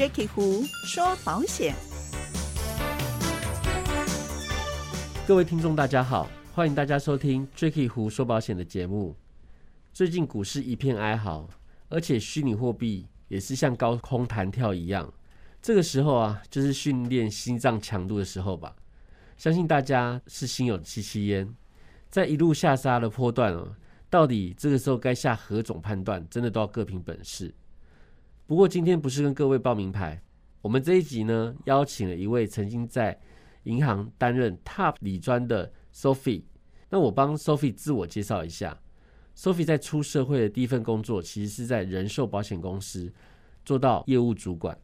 Jacky 胡说保险。各位听众，大家好，欢迎大家收听 Jacky 胡说保险的节目。最近股市一片哀嚎，而且虚拟货币也是像高空弹跳一样。这个时候啊，就是训练心脏强度的时候吧。相信大家是心有戚戚焉，在一路下杀的坡段哦，到底这个时候该下何种判断，真的都要各凭本事。不过今天不是跟各位报名牌，我们这一集呢，邀请了一位曾经在银行担任 Top 理专的 Sophie。那我帮 Sophie 自我介绍一下，Sophie 在出社会的第一份工作，其实是在人寿保险公司做到业务主管，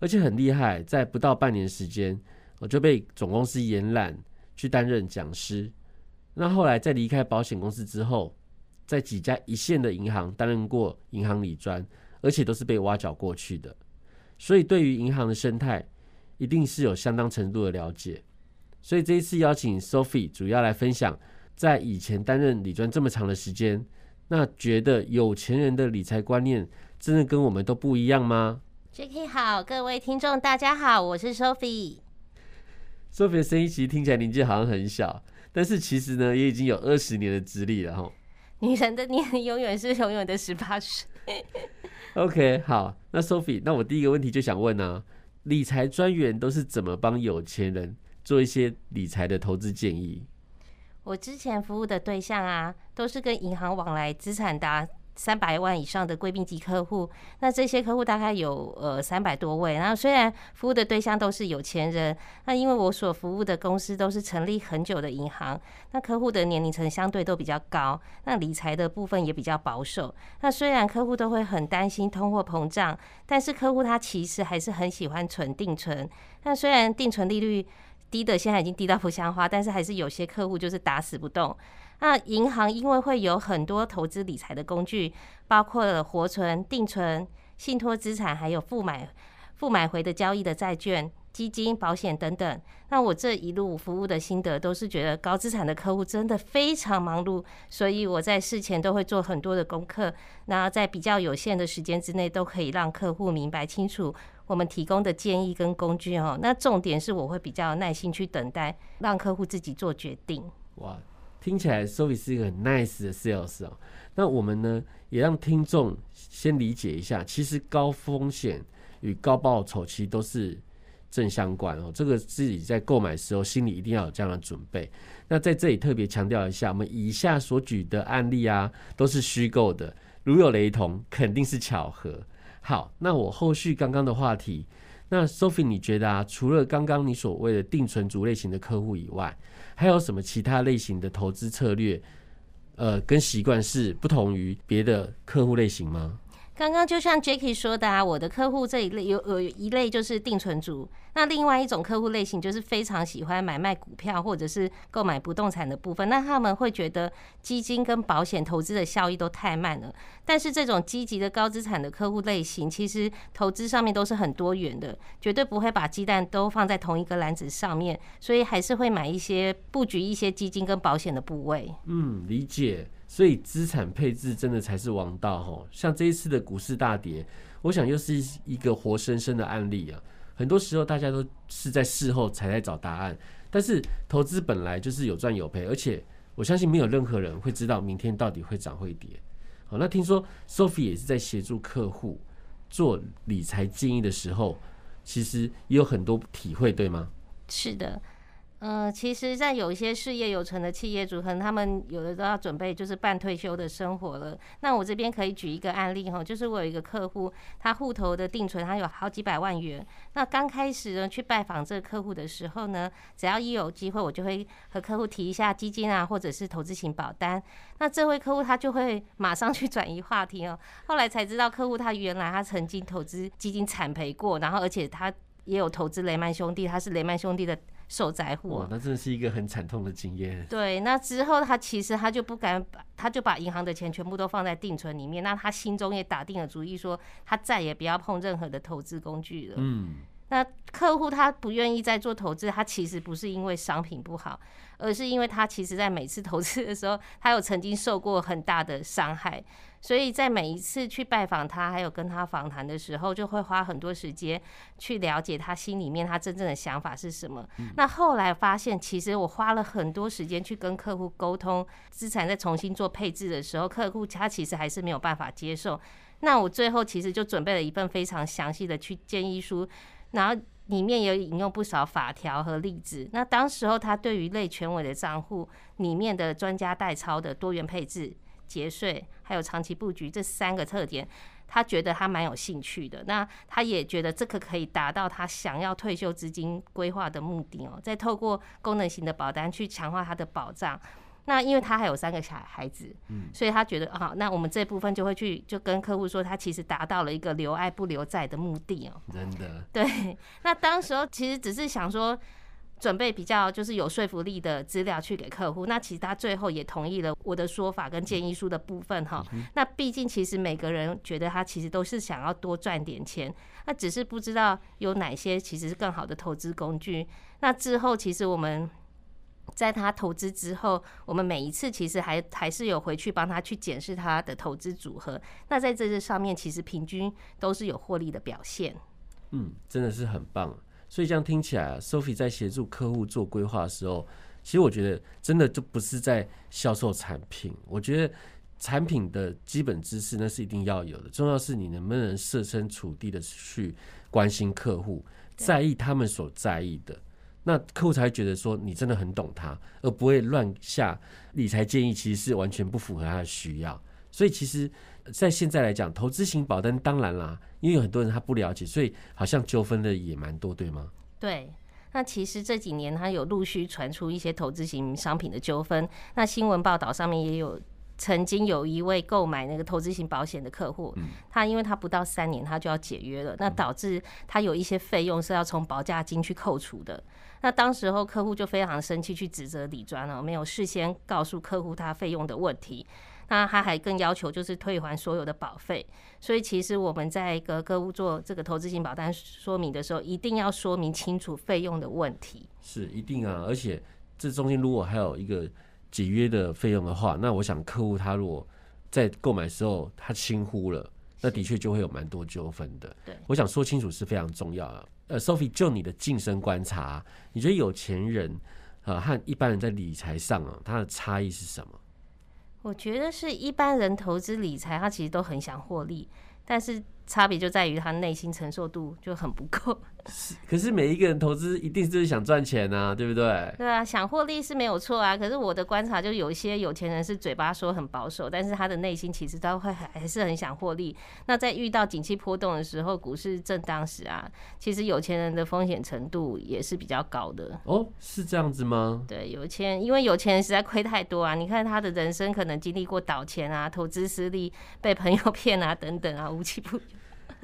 而且很厉害，在不到半年时间，我就被总公司延揽去担任讲师。那后来在离开保险公司之后，在几家一线的银行担任过银行理专。而且都是被挖角过去的，所以对于银行的生态，一定是有相当程度的了解。所以这一次邀请 Sophie 主要来分享，在以前担任理专这么长的时间，那觉得有钱人的理财观念真的跟我们都不一样吗？Jacky 好，各位听众大家好，我是 Sophie。Sophie 的声音其实听起来年纪好像很小，但是其实呢，也已经有二十年的资历了哈。女人的年龄永远是永远的十八岁。OK，好，那 Sophie，那我第一个问题就想问呢，理财专员都是怎么帮有钱人做一些理财的投资建议？我之前服务的对象啊，都是跟银行往来资产达。三百万以上的贵宾级客户，那这些客户大概有呃三百多位。然后虽然服务的对象都是有钱人，那因为我所服务的公司都是成立很久的银行，那客户的年龄层相对都比较高，那理财的部分也比较保守。那虽然客户都会很担心通货膨胀，但是客户他其实还是很喜欢存定存。那虽然定存利率低的现在已经低到不像话，但是还是有些客户就是打死不动。那银行因为会有很多投资理财的工具，包括了活存、定存、信托资产，还有付买、付买回的交易的债券、基金、保险等等。那我这一路服务的心得，都是觉得高资产的客户真的非常忙碌，所以我在事前都会做很多的功课，然后在比较有限的时间之内，都可以让客户明白清楚我们提供的建议跟工具哦。那重点是我会比较耐心去等待，让客户自己做决定。哇。听起来 Sophie 是一个很 nice 的 sales 哦。那我们呢，也让听众先理解一下，其实高风险与高报酬其实都是正相关哦。这个自己在购买时候心里一定要有这样的准备。那在这里特别强调一下，我们以下所举的案例啊，都是虚构的，如有雷同，肯定是巧合。好，那我后续刚刚的话题，那 Sophie 你觉得啊，除了刚刚你所谓的定存族类型的客户以外，还有什么其他类型的投资策略，呃，跟习惯是不同于别的客户类型吗？刚刚就像 Jacky 说的啊，我的客户这一类有有一类就是定存族，那另外一种客户类型就是非常喜欢买卖股票或者是购买不动产的部分，那他们会觉得基金跟保险投资的效益都太慢了。但是这种积极的高资产的客户类型，其实投资上面都是很多元的，绝对不会把鸡蛋都放在同一个篮子上面，所以还是会买一些布局一些基金跟保险的部位。嗯，理解。所以资产配置真的才是王道哈，像这一次的股市大跌，我想又是一个活生生的案例啊。很多时候大家都是在事后才在找答案，但是投资本来就是有赚有赔，而且我相信没有任何人会知道明天到底会涨会跌。好，那听说 Sophie 也是在协助客户做理财建议的时候，其实也有很多体会，对吗？是的。呃，其实，在有一些事业有成的企业主，可能他们有的都要准备就是半退休的生活了。那我这边可以举一个案例哈，就是我有一个客户，他户头的定存他有好几百万元。那刚开始呢去拜访这个客户的时候呢，只要一有机会，我就会和客户提一下基金啊，或者是投资型保单。那这位客户他就会 马上去转移话题哦。后来才知道，客户他原来他曾经投资基金惨赔过，然后而且他也有投资雷曼兄弟，他是雷曼兄弟的。受灾户，哇，那真的是一个很惨痛的经验。对，那之后他其实他就不敢把，他就把银行的钱全部都放在定存里面。那他心中也打定了主意，说他再也不要碰任何的投资工具了。嗯，那客户他不愿意再做投资，他其实不是因为商品不好，而是因为他其实在每次投资的时候，他有曾经受过很大的伤害。所以在每一次去拜访他，还有跟他访谈的时候，就会花很多时间去了解他心里面他真正的想法是什么。那后来发现，其实我花了很多时间去跟客户沟通资产再重新做配置的时候，客户他其实还是没有办法接受。那我最后其实就准备了一份非常详细的去建议书，然后里面也引用不少法条和例子。那当时候他对于类权委的账户里面的专家代操的多元配置。节税还有长期布局这三个特点，他觉得他蛮有兴趣的。那他也觉得这个可以达到他想要退休资金规划的目的哦。再透过功能型的保单去强化他的保障。那因为他还有三个小孩子，嗯，所以他觉得啊，那我们这部分就会去就跟客户说，他其实达到了一个留爱不留债的目的哦。真的。对。那当时候其实只是想说。准备比较就是有说服力的资料去给客户，那其实他最后也同意了我的说法跟建议书的部分哈。那毕竟其实每个人觉得他其实都是想要多赚点钱，那只是不知道有哪些其实是更好的投资工具。那之后其实我们在他投资之后，我们每一次其实还还是有回去帮他去检视他的投资组合。那在这上面其实平均都是有获利的表现。嗯，真的是很棒。所以这样听起来，Sophie 在协助客户做规划的时候，其实我觉得真的就不是在销售产品。我觉得产品的基本知识那是一定要有的，重要是你能不能设身处地的去关心客户，在意他们所在意的，那客户才会觉得说你真的很懂他，而不会乱下理财建议，其实是完全不符合他的需要。所以其实。在现在来讲，投资型保单当然啦，因为有很多人他不了解，所以好像纠纷的也蛮多，对吗？对，那其实这几年他有陆续传出一些投资型商品的纠纷，那新闻报道上面也有曾经有一位购买那个投资型保险的客户，他因为他不到三年他就要解约了，那导致他有一些费用是要从保价金去扣除的，那当时候客户就非常生气，去指责李专了，没有事先告诉客户他费用的问题。那他还更要求就是退还所有的保费，所以其实我们在一个客户做这个投资型保单说明的时候，一定要说明清楚费用的问题。是一定啊，而且这中间如果还有一个解约的费用的话，那我想客户他如果在购买时候他轻忽了，那的确就会有蛮多纠纷的。对，我想说清楚是非常重要的。呃，Sophie，就你的晋升观察，你觉得有钱人啊和一般人在理财上啊，他的差异是什么？我觉得是一般人投资理财，他其实都很想获利，但是。差别就在于他内心承受度就很不够。是，可是每一个人投资一定是想赚钱啊，对不对？对啊，想获利是没有错啊。可是我的观察就有一些有钱人是嘴巴说很保守，但是他的内心其实他会还是很想获利。那在遇到景气波动的时候，股市震荡时啊，其实有钱人的风险程度也是比较高的。哦，是这样子吗？对，有钱，因为有钱人实在亏太多啊。你看他的人生可能经历过倒钱啊、投资失利、被朋友骗啊等等啊，无奇不有。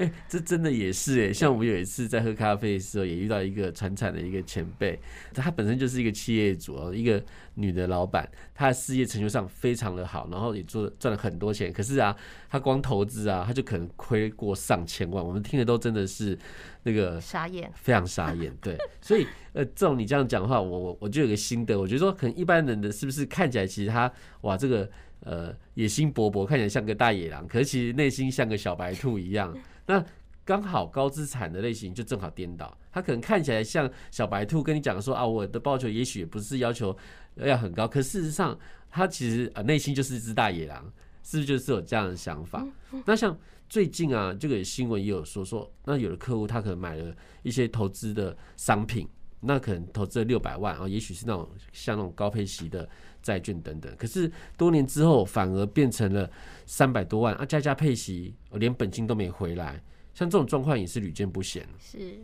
哎，这真的也是哎，像我们有一次在喝咖啡的时候，也遇到一个传产的一个前辈，他本身就是一个企业主哦，一个女的老板，她的事业成就上非常的好，然后也做赚了很多钱。可是啊，她光投资啊，她就可能亏过上千万。我们听的都真的是那个傻眼，非常傻眼。对，所以呃，这种你这样讲的话，我我我就有个心得，我觉得说可能一般人的是不是看起来其实他哇这个呃野心勃勃，看起来像个大野狼，可是其实内心像个小白兔一样。那刚好高资产的类型就正好颠倒，他可能看起来像小白兔，跟你讲说啊，我的报酬也许不是要求要很高，可事实上他其实啊内心就是一只大野狼，是不是就是有这样的想法？那像最近啊，这个新闻也有说说，那有的客户他可能买了一些投资的商品，那可能投资了六百万啊，也许是那种像那种高配息的债券等等，可是多年之后反而变成了。三百多万啊，加加配息，连本金都没回来，像这种状况也是屡见不鲜。是。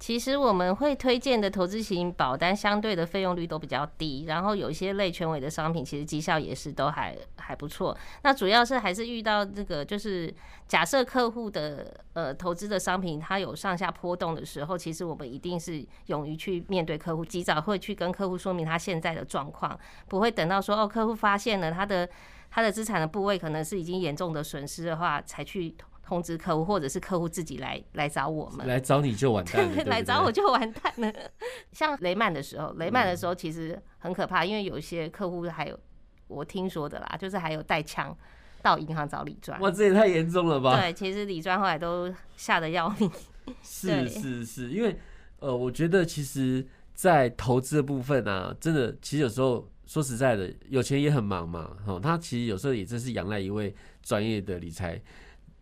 其实我们会推荐的投资型保单，相对的费用率都比较低，然后有一些类权委的商品，其实绩效也是都还还不错。那主要是还是遇到这个，就是假设客户的呃投资的商品它有上下波动的时候，其实我们一定是勇于去面对客户，及早会去跟客户说明他现在的状况，不会等到说哦客户发现了他的他的资产的部位可能是已经严重的损失的话，才去。通知客户，或者是客户自己来来找我们。来找你就完蛋了，来找我就完蛋了。像雷曼的时候，雷曼的时候其实很可怕，因为有一些客户还有我听说的啦，就是还有带枪到银行找李专。哇，这也太严重了吧？对，其实李专后来都吓得要命。是是是，因为呃，我觉得其实，在投资的部分啊，真的，其实有时候说实在的，有钱也很忙嘛，哦，他其实有时候也真是仰赖一位专业的理财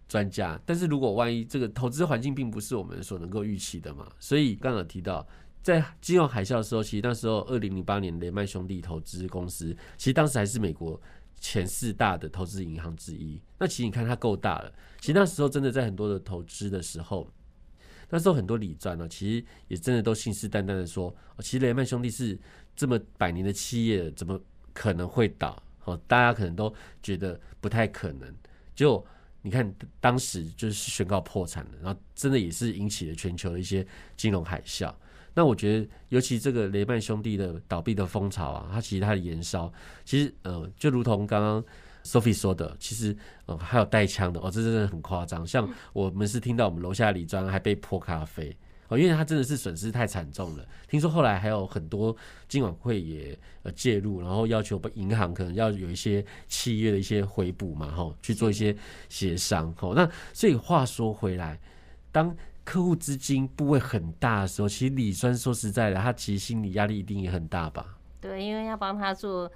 专家。但是如果万一这个投资环境并不是我们所能够预期的嘛，所以刚刚提到。在金融海啸的时候，其实那时候二零零八年雷曼兄弟投资公司，其实当时还是美国前四大的投资银行之一。那其实你看它够大了，其实那时候真的在很多的投资的时候，那时候很多理专呢，其实也真的都信誓旦旦的说，其实雷曼兄弟是这么百年的企业，怎么可能会倒？哦，大家可能都觉得不太可能。就你看，当时就是宣告破产了，然后真的也是引起了全球的一些金融海啸。那我觉得，尤其这个雷曼兄弟的倒闭的风潮啊，它其实它的延烧，其实呃，就如同刚刚 Sophie 说的，其实呃还有带枪的哦，这真的很夸张。像我们是听到我们楼下李庄还被泼咖啡哦，因为他真的是损失太惨重了。听说后来还有很多金管会也呃介入，然后要求银行可能要有一些契约的一些回补嘛，哈，去做一些协商。哦，那所以话说回来，当客户资金部位很大的时候，其实李专说实在的，他其实心理压力一定也很大吧？对，因为要帮他做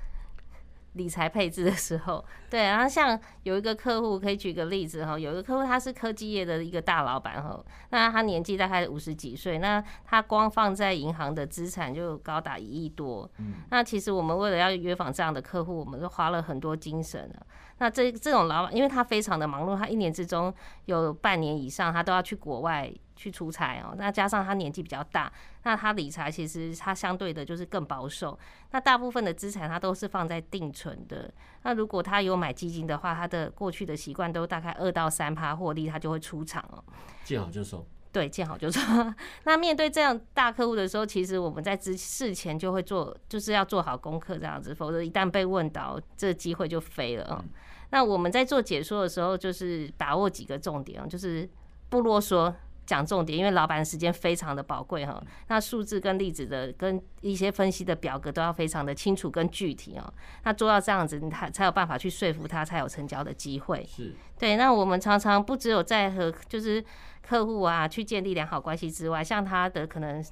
理财配置的时候，对，然后像有一个客户，可以举个例子哈，有一个客户他是科技业的一个大老板哈，那他年纪大概五十几岁，那他光放在银行的资产就高达一亿多，嗯，那其实我们为了要约访这样的客户，我们都花了很多精神了。那这这种老板，因为他非常的忙碌，他一年之中有半年以上，他都要去国外去出差哦。那加上他年纪比较大，那他理财其实他相对的就是更保守。那大部分的资产他都是放在定存的。那如果他有买基金的话，他的过去的习惯都大概二到三趴获利，他就会出场哦。见好就收。对，见好就收。那面对这样大客户的时候，其实我们在之事前就会做，就是要做好功课这样子，否则一旦被问到，这机会就飞了嗯。那我们在做解说的时候，就是把握几个重点哦，就是不啰嗦，讲重点，因为老板的时间非常的宝贵哈。那数字跟例子的跟一些分析的表格都要非常的清楚跟具体哦。那做到这样子，他才有办法去说服他，才有成交的机会。是对。那我们常常不只有在和就是客户啊去建立良好关系之外，像他的可能。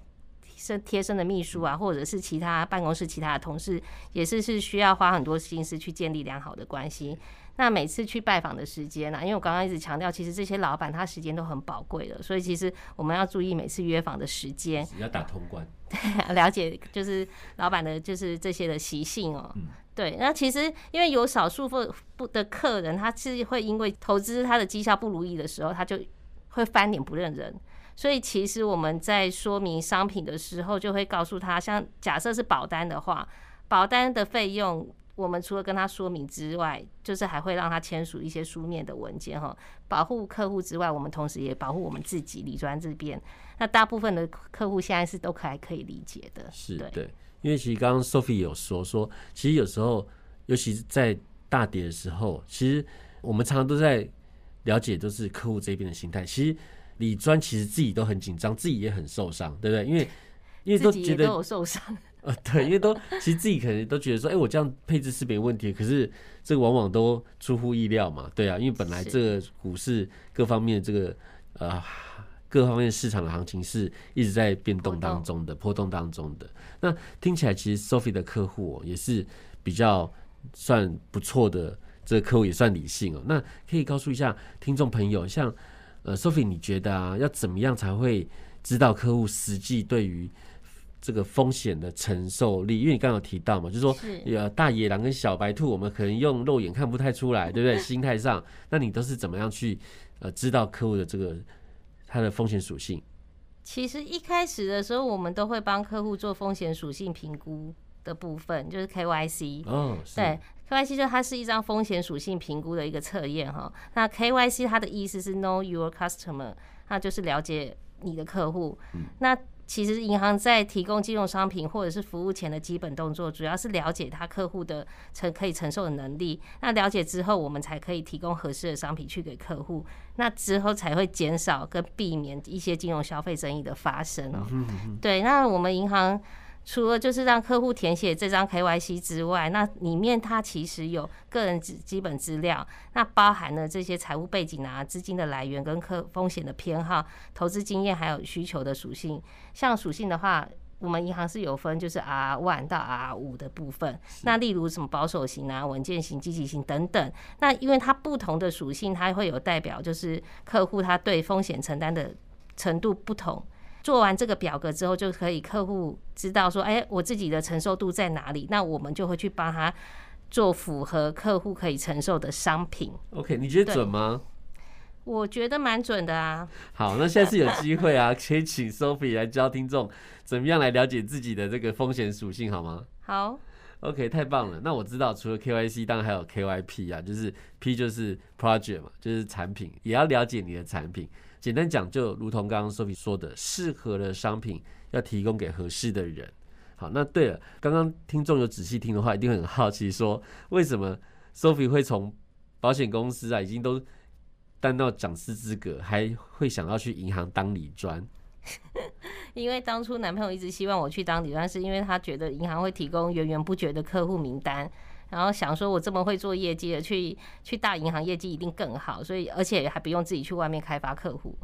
身贴身的秘书啊，或者是其他办公室其他的同事，也是是需要花很多心思去建立良好的关系。那每次去拜访的时间呢？因为我刚刚一直强调，其实这些老板他时间都很宝贵的，所以其实我们要注意每次约访的时间，要打通关，对，了解就是老板的就是这些的习性哦。对，那其实因为有少数不不的客人，他是会因为投资他的绩效不如意的时候，他就会翻脸不认人。所以其实我们在说明商品的时候，就会告诉他，像假设是保单的话，保单的费用，我们除了跟他说明之外，就是还会让他签署一些书面的文件哈，保护客户之外，我们同时也保护我们自己李专这边。那大部分的客户现在是都还可以理解的，是对，因为其实刚刚 Sophie 有说说，其实有时候，尤其是在大跌的时候，其实我们常常都在了解都是客户这边的心态，其实。李专其实自己都很紧张，自己也很受伤，对不对？因为因为都觉得有受伤，呃，对，因为都其实自己可能都觉得说，哎，我这样配置是没问题，可是这个往往都出乎意料嘛，对啊，因为本来这个股市各方面这个呃各方面市场的行情是一直在变动当中的波动当中的。那听起来其实 Sophie 的客户也是比较算不错的，这个客户也算理性哦。那可以告诉一下听众朋友，像。呃，Sophie，你觉得啊，要怎么样才会知道客户实际对于这个风险的承受力？因为你刚刚有提到嘛，就是说，呃，大野狼跟小白兔，我们可能用肉眼看不太出来，对不对？心态上，那你都是怎么样去呃知道客户的这个它的风险属性？其实一开始的时候，我们都会帮客户做风险属性评估的部分，就是 KYC。哦，对。KYC 就它是一张风险属性评估的一个测验哈，那 KYC 它的意思是 Know Your Customer，它就是了解你的客户。那其实银行在提供金融商品或者是服务前的基本动作，主要是了解他客户的承可以承受的能力。那了解之后，我们才可以提供合适的商品去给客户。那之后才会减少跟避免一些金融消费争议的发生哦。对，那我们银行。除了就是让客户填写这张 KYC 之外，那里面它其实有个人基基本资料，那包含了这些财务背景啊、资金的来源跟客风险的偏好、投资经验还有需求的属性。像属性的话，我们银行是有分就是 R one 到 R 五的部分。那例如什么保守型啊、稳健型、积极型等等。那因为它不同的属性，它会有代表就是客户他对风险承担的程度不同。做完这个表格之后，就可以客户知道说，哎，我自己的承受度在哪里？那我们就会去帮他做符合客户可以承受的商品。OK，你觉得准吗？我觉得蛮准的啊。好，那现在是有机会啊，可以请 Sophie 来教听众怎么样来了解自己的这个风险属性，好吗？好。OK，太棒了。那我知道，除了 KYC，当然还有 KYP 啊，就是 P 就是 Project 嘛，就是产品，也要了解你的产品。简单讲，就如同刚刚 Sophie 说的，适合的商品要提供给合适的人。好，那对了，刚刚听众有仔细听的话，一定很好奇，说为什么 Sophie 会从保险公司啊，已经都当到讲师资格，还会想要去银行当理专？因为当初男朋友一直希望我去当理专，是因为他觉得银行会提供源源不绝的客户名单。然后想说，我这么会做业绩的，去去大银行业绩一定更好，所以而且还不用自己去外面开发客户。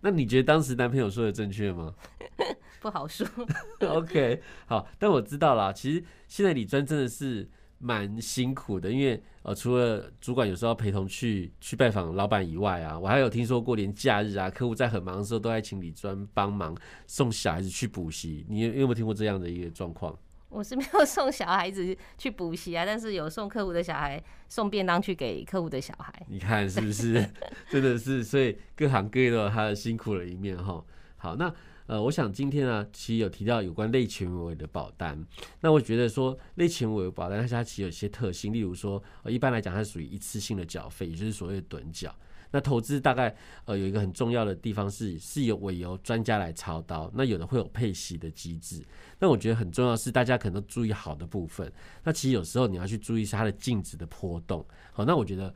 那你觉得当时男朋友说的正确吗？不好说。OK，好，但我知道啦。其实现在理专真的是蛮辛苦的，因为呃，除了主管有时候要陪同去去拜访老板以外啊，我还有听说过，连假日啊，客户在很忙的时候，都在请理专帮忙送小孩子去补习。你有有没有听过这样的一个状况？我是没有 送小孩子去补习啊，但是有送客户的小孩送便当去给客户的小孩。你看是不是？真的是，所以各行各业都有他的辛苦的一面哈。好，那呃，我想今天呢，其实有提到有关类权委的保单。那我觉得说类权委保单，它其实有一些特性，例如说，呃，一般来讲它属于一次性的缴费，也就是所谓的趸缴。那投资大概呃有一个很重要的地方是是由委由专家来操刀，那有的会有配息的机制。那我觉得很重要是大家可能都注意好的部分。那其实有时候你要去注意是它的净值的波动。好，那我觉得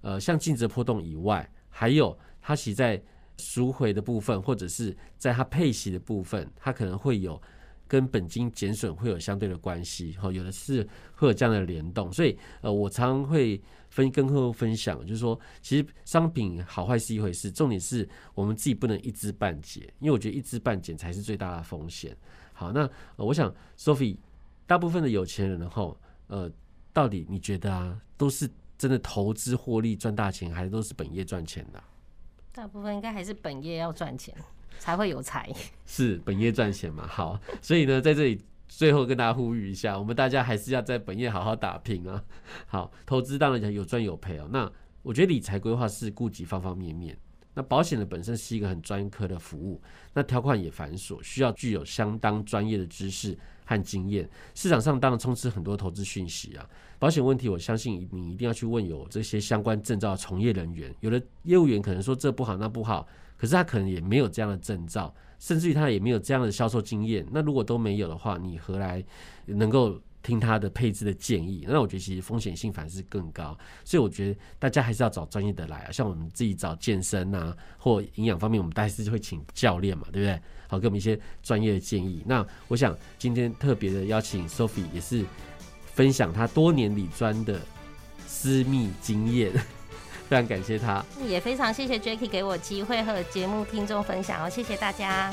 呃像净值波动以外，还有它其在赎回的部分，或者是在它配息的部分，它可能会有跟本金减损会有相对的关系。哈，有的是会有这样的联动。所以呃我常会。分跟客户分享，就是说，其实商品好坏是一回事，重点是我们自己不能一知半解，因为我觉得一知半解才是最大的风险。好，那我想，Sophie，大部分的有钱人后，呃，到底你觉得啊，都是真的投资获利赚大钱，还是都是本业赚钱的？大部分应该还是本业要赚钱才会有财，是本业赚钱嘛？好，所以呢，在这里。最后跟大家呼吁一下，我们大家还是要在本业好好打拼啊！好，投资当然讲有赚有赔哦。那我觉得理财规划是顾及方方面面。那保险的本身是一个很专科的服务，那条款也繁琐，需要具有相当专业的知识和经验。市场上当然充斥很多投资讯息啊，保险问题，我相信你一定要去问有这些相关证照的从业人员。有的业务员可能说这不好那不好，可是他可能也没有这样的证照。甚至于他也没有这样的销售经验，那如果都没有的话，你何来能够听他的配置的建议？那我觉得其实风险性反而是更高，所以我觉得大家还是要找专业的来啊，像我们自己找健身啊或营养方面，我们大概是会请教练嘛，对不对？好，给我们一些专业的建议。那我想今天特别的邀请 Sophie 也是分享他多年理专的私密经验。非常感谢他，也非常谢谢 Jacky 给我机会和节目听众分享哦，谢谢大家。